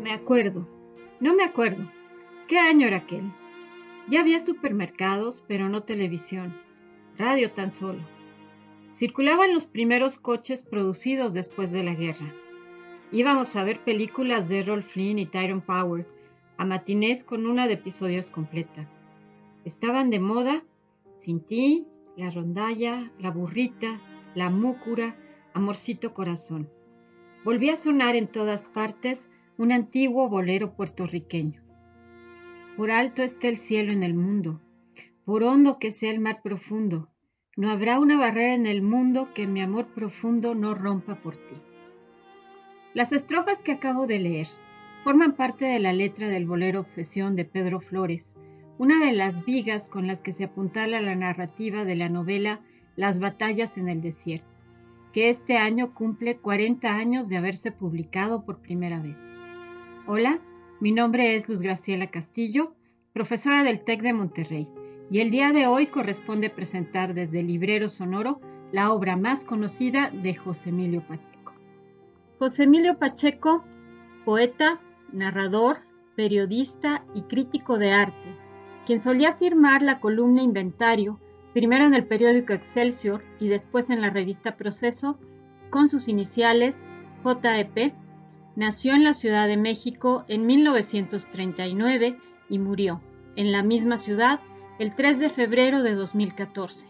Me acuerdo. No me acuerdo. ¿Qué año era aquel? Ya había supermercados, pero no televisión. Radio tan solo. Circulaban los primeros coches producidos después de la guerra. Íbamos a ver películas de Errol Flynn y Tyrone Power, a matinés con una de episodios completa. Estaban de moda Sin ti, La rondalla, La burrita, La múcura, Amorcito corazón. Volvía a sonar en todas partes un antiguo bolero puertorriqueño. Por alto esté el cielo en el mundo, por hondo que sea el mar profundo, no habrá una barrera en el mundo que mi amor profundo no rompa por ti. Las estrofas que acabo de leer forman parte de la letra del bolero Obsesión de Pedro Flores, una de las vigas con las que se apuntala la narrativa de la novela Las batallas en el desierto, que este año cumple 40 años de haberse publicado por primera vez. Hola, mi nombre es Luz Graciela Castillo, profesora del TEC de Monterrey, y el día de hoy corresponde presentar desde el Librero Sonoro la obra más conocida de José Emilio Pacheco. José Emilio Pacheco, poeta, narrador, periodista y crítico de arte, quien solía firmar la columna Inventario, primero en el periódico Excelsior y después en la revista Proceso, con sus iniciales JEP, Nació en la Ciudad de México en 1939 y murió en la misma ciudad el 3 de febrero de 2014.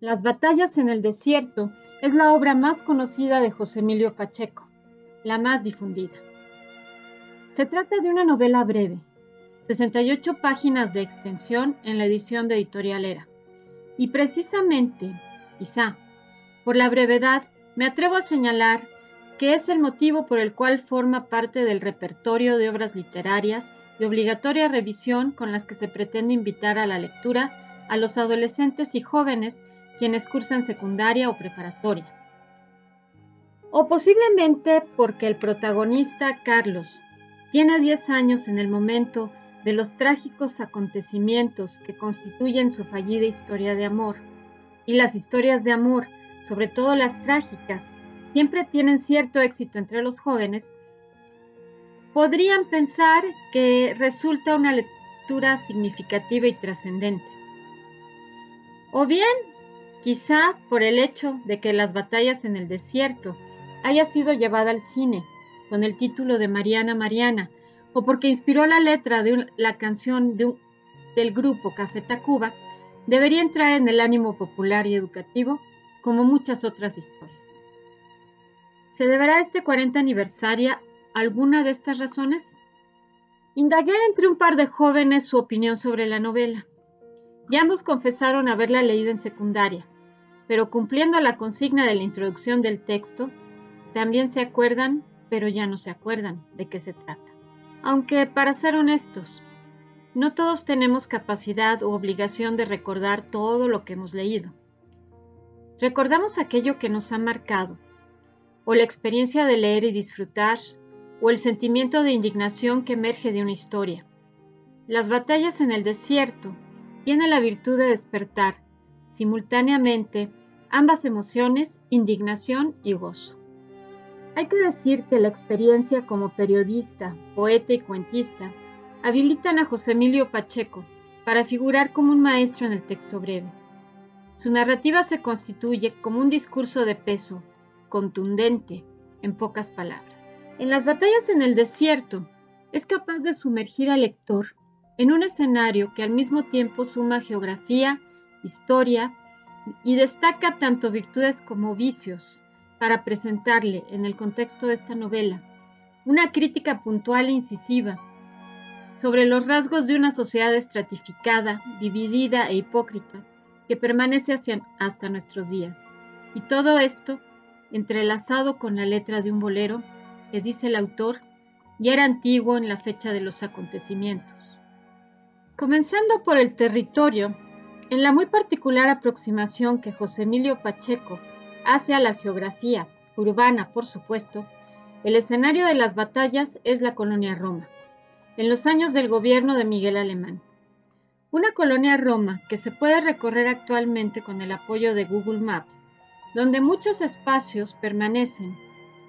Las batallas en el desierto es la obra más conocida de José Emilio Pacheco, la más difundida. Se trata de una novela breve, 68 páginas de extensión en la edición de Editorial Era. Y precisamente, quizá, por la brevedad, me atrevo a señalar que es el motivo por el cual forma parte del repertorio de obras literarias de obligatoria revisión con las que se pretende invitar a la lectura a los adolescentes y jóvenes quienes cursan secundaria o preparatoria. O posiblemente porque el protagonista, Carlos, tiene 10 años en el momento de los trágicos acontecimientos que constituyen su fallida historia de amor. Y las historias de amor, sobre todo las trágicas, siempre tienen cierto éxito entre los jóvenes, podrían pensar que resulta una lectura significativa y trascendente. O bien, quizá por el hecho de que las batallas en el desierto haya sido llevada al cine con el título de Mariana Mariana, o porque inspiró la letra de la canción del grupo Café Tacuba, debería entrar en el ánimo popular y educativo como muchas otras historias. ¿Se deberá este 40 aniversario alguna de estas razones? Indagué entre un par de jóvenes su opinión sobre la novela. Ya ambos confesaron haberla leído en secundaria, pero cumpliendo la consigna de la introducción del texto, también se acuerdan, pero ya no se acuerdan de qué se trata. Aunque, para ser honestos, no todos tenemos capacidad u obligación de recordar todo lo que hemos leído. Recordamos aquello que nos ha marcado, o la experiencia de leer y disfrutar, o el sentimiento de indignación que emerge de una historia. Las batallas en el desierto tienen la virtud de despertar simultáneamente ambas emociones, indignación y gozo. Hay que decir que la experiencia como periodista, poeta y cuentista habilitan a José Emilio Pacheco para figurar como un maestro en el texto breve. Su narrativa se constituye como un discurso de peso, contundente, en pocas palabras. En las batallas en el desierto, es capaz de sumergir al lector en un escenario que al mismo tiempo suma geografía, historia y destaca tanto virtudes como vicios para presentarle, en el contexto de esta novela, una crítica puntual e incisiva sobre los rasgos de una sociedad estratificada, dividida e hipócrita que permanece hasta nuestros días. Y todo esto entrelazado con la letra de un bolero que dice el autor ya era antiguo en la fecha de los acontecimientos. Comenzando por el territorio, en la muy particular aproximación que José Emilio Pacheco hace a la geografía, urbana por supuesto, el escenario de las batallas es la colonia Roma, en los años del gobierno de Miguel Alemán. Una colonia Roma que se puede recorrer actualmente con el apoyo de Google Maps, donde muchos espacios permanecen,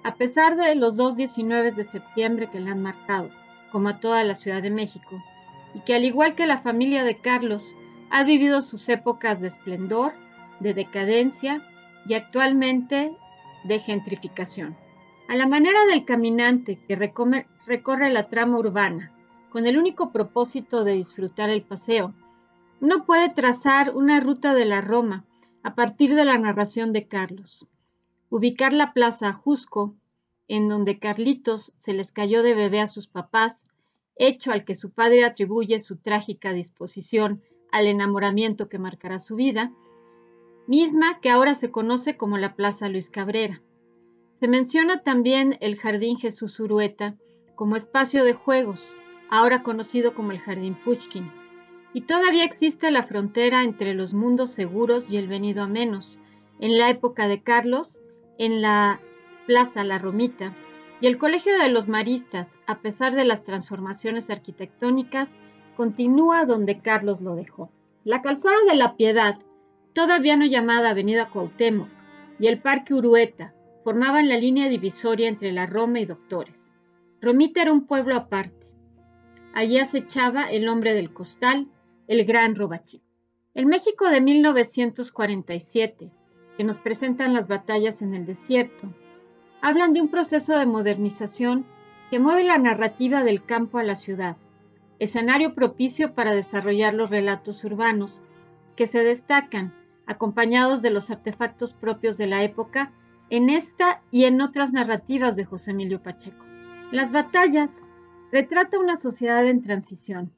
a pesar de los dos 19 de septiembre que la han marcado, como a toda la Ciudad de México, y que al igual que la familia de Carlos, ha vivido sus épocas de esplendor, de decadencia y actualmente de gentrificación. A la manera del caminante que recorre la trama urbana, con el único propósito de disfrutar el paseo, uno puede trazar una ruta de la Roma a partir de la narración de Carlos. Ubicar la plaza Jusco, en donde Carlitos se les cayó de bebé a sus papás, hecho al que su padre atribuye su trágica disposición al enamoramiento que marcará su vida, misma que ahora se conoce como la Plaza Luis Cabrera. Se menciona también el Jardín Jesús Urueta como espacio de juegos, ahora conocido como el Jardín Pushkin. Y todavía existe la frontera entre los mundos seguros y el venido a menos. En la época de Carlos, en la Plaza La Romita, y el Colegio de los Maristas, a pesar de las transformaciones arquitectónicas, continúa donde Carlos lo dejó. La calzada de la Piedad, todavía no llamada Avenida Cuauhtémoc, y el Parque Urueta, formaban la línea divisoria entre la Roma y Doctores. Romita era un pueblo aparte. Allí acechaba el hombre del costal, el gran Robachín. El México de 1947, que nos presentan las batallas en el desierto, hablan de un proceso de modernización que mueve la narrativa del campo a la ciudad, escenario propicio para desarrollar los relatos urbanos, que se destacan, acompañados de los artefactos propios de la época en esta y en otras narrativas de José Emilio Pacheco. Las batallas retrata una sociedad en transición,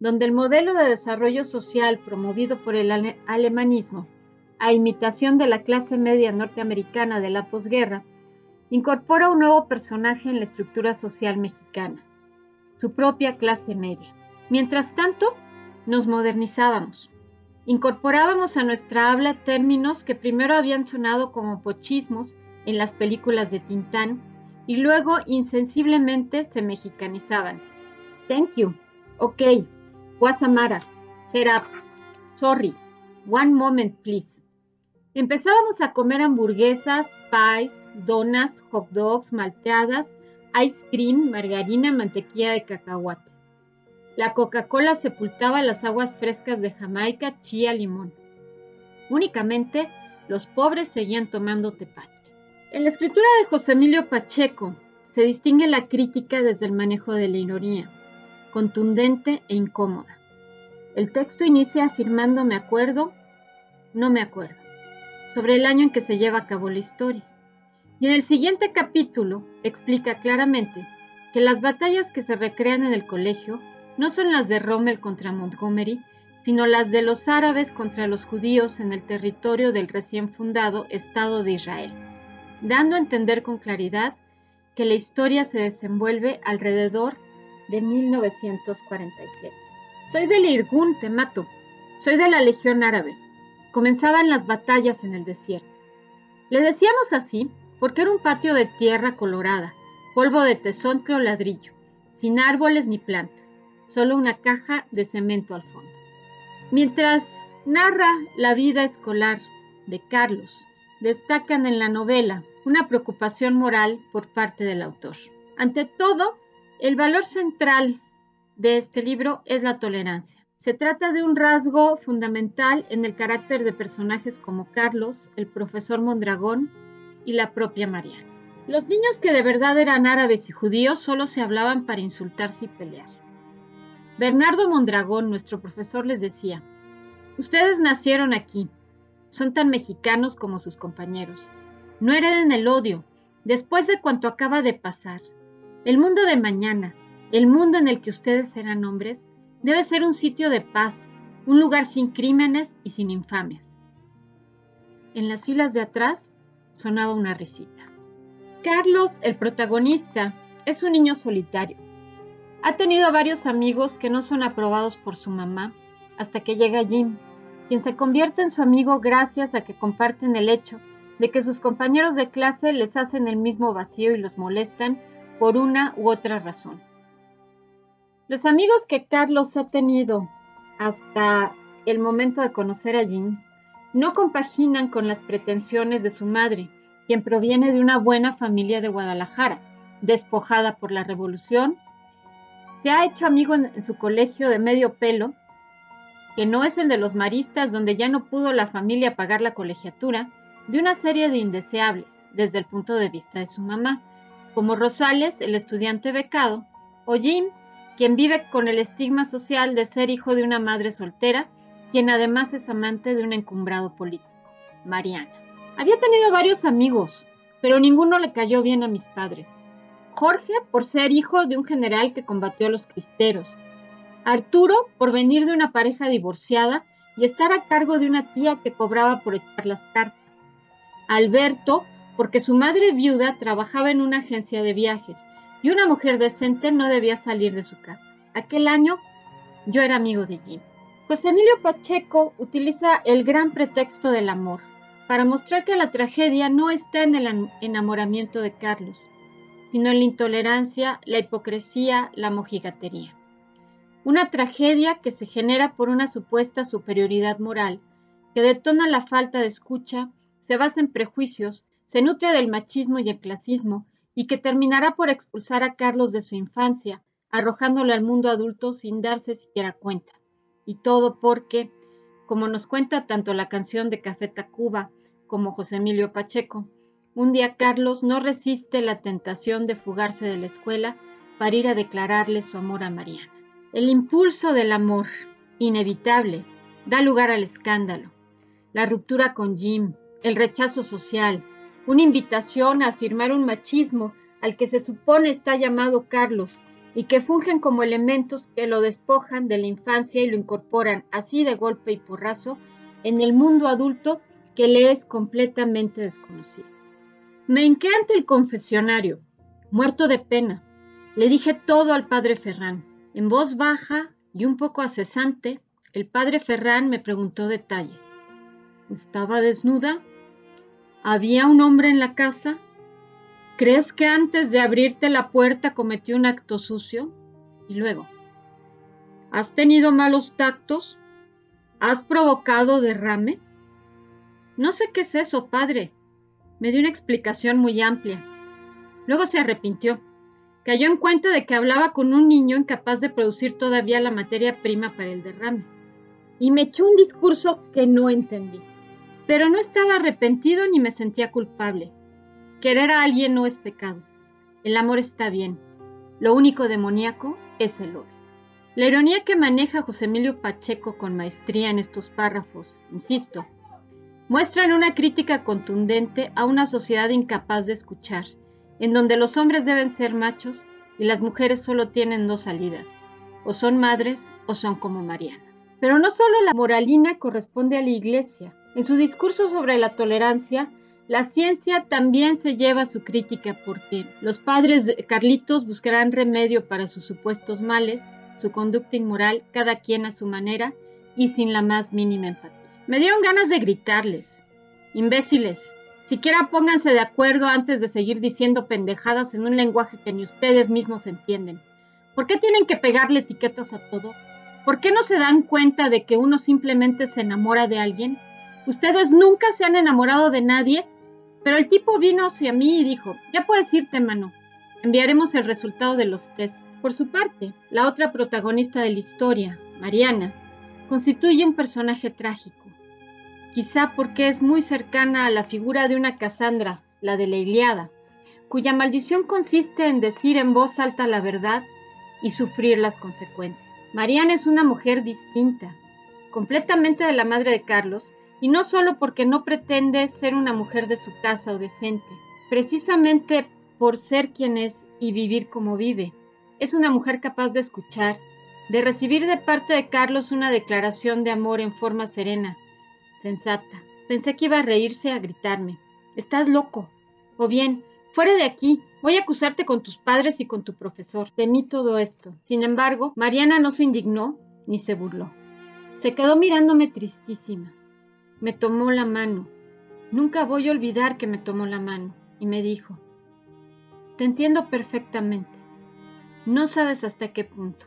donde el modelo de desarrollo social promovido por el alemanismo, a imitación de la clase media norteamericana de la posguerra, incorpora un nuevo personaje en la estructura social mexicana, su propia clase media. Mientras tanto, nos modernizábamos, Incorporábamos a nuestra habla términos que primero habían sonado como pochismos en las películas de Tintán y luego insensiblemente se mexicanizaban. Thank you. Ok. Guasamara. Shut up. Sorry. One moment, please. Empezábamos a comer hamburguesas, pies, donas, hot dogs, malteadas, ice cream, margarina, mantequilla de cacahuate. La Coca-Cola sepultaba las aguas frescas de Jamaica, chía, limón. Únicamente los pobres seguían tomando tepache. En la escritura de José Emilio Pacheco se distingue la crítica desde el manejo de la ironía, contundente e incómoda. El texto inicia afirmando me acuerdo, no me acuerdo, sobre el año en que se lleva a cabo la historia. Y en el siguiente capítulo explica claramente que las batallas que se recrean en el colegio no son las de Rommel contra Montgomery, sino las de los árabes contra los judíos en el territorio del recién fundado Estado de Israel, dando a entender con claridad que la historia se desenvuelve alrededor de 1947. Soy del Irgun, te mato. Soy de la Legión Árabe. Comenzaban las batallas en el desierto. Le decíamos así porque era un patio de tierra colorada, polvo de tesontle o ladrillo, sin árboles ni plantas solo una caja de cemento al fondo. Mientras narra la vida escolar de Carlos, destacan en la novela una preocupación moral por parte del autor. Ante todo, el valor central de este libro es la tolerancia. Se trata de un rasgo fundamental en el carácter de personajes como Carlos, el profesor Mondragón y la propia Mariana. Los niños que de verdad eran árabes y judíos solo se hablaban para insultarse y pelear. Bernardo Mondragón, nuestro profesor, les decía, ustedes nacieron aquí, son tan mexicanos como sus compañeros. No hereden el odio, después de cuanto acaba de pasar. El mundo de mañana, el mundo en el que ustedes serán hombres, debe ser un sitio de paz, un lugar sin crímenes y sin infamias. En las filas de atrás sonaba una risita. Carlos, el protagonista, es un niño solitario ha tenido varios amigos que no son aprobados por su mamá hasta que llega Jim, quien se convierte en su amigo gracias a que comparten el hecho de que sus compañeros de clase les hacen el mismo vacío y los molestan por una u otra razón. Los amigos que Carlos ha tenido hasta el momento de conocer a Jean no compaginan con las pretensiones de su madre, quien proviene de una buena familia de Guadalajara, despojada por la revolución. Se ha hecho amigo en, su colegio de medio pelo, que no es el de los maristas, donde ya no pudo la familia pagar la colegiatura, de una serie de indeseables, desde el punto de vista de su mamá, como Rosales, el estudiante becado, o Jim, quien vive con el estigma social de ser hijo de una madre soltera, quien además es amante de un encumbrado político, Mariana. Había tenido varios amigos, pero ninguno le cayó bien a mis padres. Jorge por ser hijo de un general que combatió a los cristeros. Arturo por venir de una pareja divorciada y estar a cargo de una tía que cobraba por echar las cartas. Alberto porque su madre viuda trabajaba en una agencia de viajes y una mujer decente no debía salir de su casa. Aquel año yo era amigo de Jim. José Emilio Pacheco utiliza el gran pretexto del amor para mostrar que la tragedia no está en el enamoramiento de Carlos, sino en la intolerancia, la hipocresía, la mojigatería. Una tragedia que se genera por una supuesta superioridad moral, que detona la falta de escucha, se basa en prejuicios, se nutre del machismo y el clasismo, y que terminará por expulsar a Carlos de su infancia, arrojándolo al mundo adulto sin darse siquiera cuenta. Y todo porque, como nos cuenta tanto la canción de Café Tacuba como José Emilio Pacheco, un día Carlos no resiste la tentación de fugarse de la escuela para ir a declararle su amor a Mariana. El impulso del amor, inevitable, da lugar al escándalo, la ruptura con Jim, el rechazo social, una invitación a afirmar un machismo al que se supone está llamado Carlos y que fungen como elementos que lo despojan de la infancia y lo incorporan así de golpe y porrazo en el mundo adulto que le es completamente desconocido. Me hinqué ante el confesionario, muerto de pena. Le dije todo al padre Ferrán. En voz baja y un poco acesante, el padre Ferrán me preguntó detalles. ¿Estaba desnuda? ¿Había un hombre en la casa? ¿Crees que antes de abrirte la puerta cometió un acto sucio? Y luego, ¿has tenido malos tactos? ¿Has provocado derrame? No sé qué es eso, padre. Me dio una explicación muy amplia. Luego se arrepintió. Cayó en cuenta de que hablaba con un niño incapaz de producir todavía la materia prima para el derrame. Y me echó un discurso que no entendí. Pero no estaba arrepentido ni me sentía culpable. Querer a alguien no es pecado. El amor está bien. Lo único demoníaco es el odio. La ironía que maneja José Emilio Pacheco con maestría en estos párrafos, insisto, muestran una crítica contundente a una sociedad incapaz de escuchar, en donde los hombres deben ser machos y las mujeres solo tienen dos salidas, o son madres o son como Mariana. Pero no solo la moralina corresponde a la Iglesia, en su discurso sobre la tolerancia, la ciencia también se lleva su crítica porque los padres Carlitos buscarán remedio para sus supuestos males, su conducta inmoral, cada quien a su manera y sin la más mínima empatía. Me dieron ganas de gritarles, imbéciles, siquiera pónganse de acuerdo antes de seguir diciendo pendejadas en un lenguaje que ni ustedes mismos entienden. ¿Por qué tienen que pegarle etiquetas a todo? ¿Por qué no se dan cuenta de que uno simplemente se enamora de alguien Ustedes nunca se han enamorado de nadie, pero el tipo vino hacia mí y dijo, ya puedes irte, mano. Enviaremos el resultado de los test. Por su parte, la otra protagonista de la historia, Mariana, constituye un personaje trágico. Quizá porque es muy cercana a la figura de una Cassandra, la de la Iliada, cuya maldición consiste en decir en voz alta la verdad y sufrir las consecuencias. Mariana es una mujer distinta, completamente de la madre de Carlos, y no solo porque no pretende ser una mujer de su casa o decente, precisamente por ser quien es y vivir como vive. Es una mujer capaz de escuchar, de recibir de parte de Carlos una declaración de amor en forma serena, sensata. Pensé que iba a reírse, a gritarme. Estás loco. O bien, fuera de aquí, voy a acusarte con tus padres y con tu profesor. Temí todo esto. Sin embargo, Mariana no se indignó ni se burló. Se quedó mirándome tristísima. Me tomó la mano. Nunca voy a olvidar que me tomó la mano y me dijo, te entiendo perfectamente. No sabes hasta qué punto.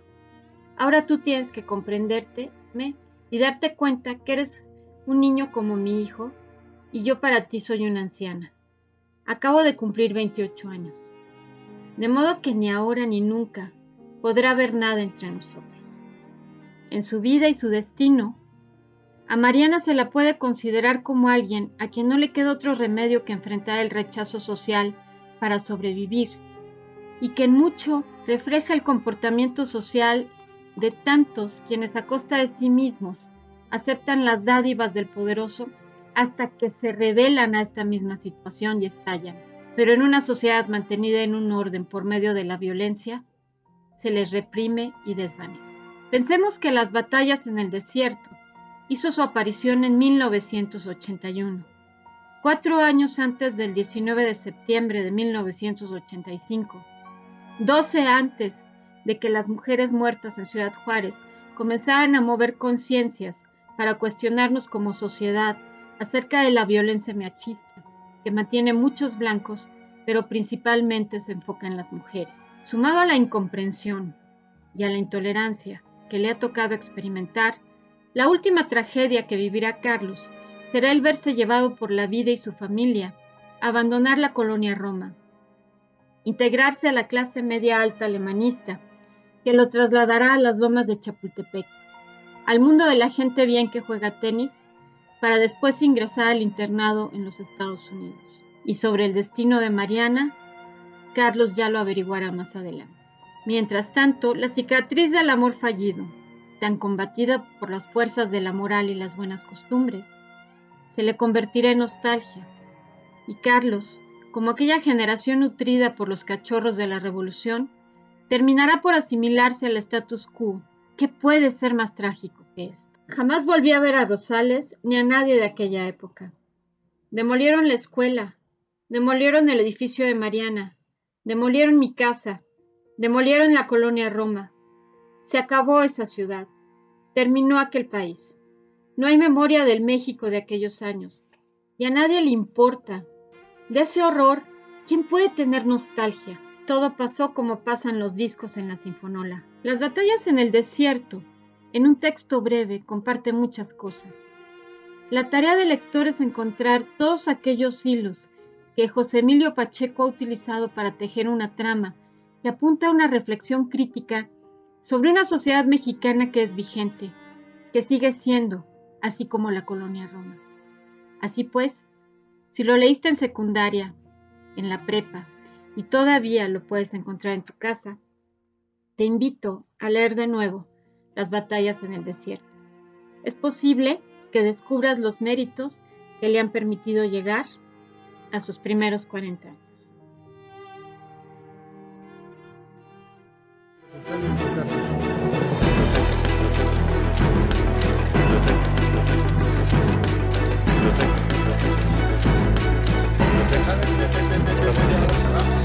Ahora tú tienes que comprenderte y darte cuenta que eres un niño como mi hijo y yo para ti soy una anciana. Acabo de cumplir 28 años. De modo que ni ahora ni nunca podrá haber nada entre nosotros. En su vida y su destino, a Mariana se la puede considerar como alguien a quien no le queda otro remedio que enfrentar el rechazo social para sobrevivir y que en mucho refleja el comportamiento social de tantos quienes a costa de sí mismos aceptan las dádivas del poderoso hasta que se revelan a esta misma situación y estallan. Pero en una sociedad mantenida en un orden por medio de la violencia, se les reprime y desvanece. Pensemos que las batallas en el desierto hizo su aparición en 1981, cuatro años antes del 19 de septiembre de 1985, doce antes de que las mujeres muertas en Ciudad Juárez comenzaran a mover conciencias para cuestionarnos como sociedad acerca de la violencia machista que mantiene muchos blancos, pero principalmente se enfoca en las mujeres. Sumado a la incomprensión y a la intolerancia que le ha tocado experimentar, la última tragedia que vivirá Carlos será el verse llevado por la vida y su familia abandonar la colonia Roma, integrarse a la clase media alta alemanista, que lo trasladará a las lomas de Chapultepec, al mundo de la gente bien que juega tenis, para después ingresar al internado en los Estados Unidos. Y sobre el destino de Mariana, Carlos ya lo averiguará más adelante. Mientras tanto, la cicatriz del amor fallido, tan combatida por las fuerzas de la moral y las buenas costumbres, se le convertirá en nostalgia. Y Carlos, como aquella generación nutrida por los cachorros de la revolución, terminará por asimilarse al status quo. ¿Qué puede ser más trágico que esto? Jamás volví a ver a Rosales ni a nadie de aquella época. Demolieron la escuela, demolieron el edificio de Mariana, demolieron mi casa, demolieron la colonia Roma. Se acabó esa ciudad, terminó aquel país. No hay memoria del México de aquellos años, y a nadie le importa. De ese horror, ¿quién puede tener nostalgia? Todo pasó como pasan los discos en la sinfonola. Las batallas en el desierto, en un texto breve, comparte muchas cosas. La tarea del lector es encontrar todos aquellos hilos que José Emilio Pacheco ha utilizado para tejer una trama que apunta a una reflexión crítica sobre una sociedad mexicana que es vigente, que sigue siendo, así como la colonia Roma. Así pues, si lo leíste en secundaria, en la prepa, y todavía lo puedes encontrar en tu casa, te invito a leer de nuevo Las batallas en el desierto. Es posible que descubras los méritos que le han permitido llegar a sus primeros 40 años.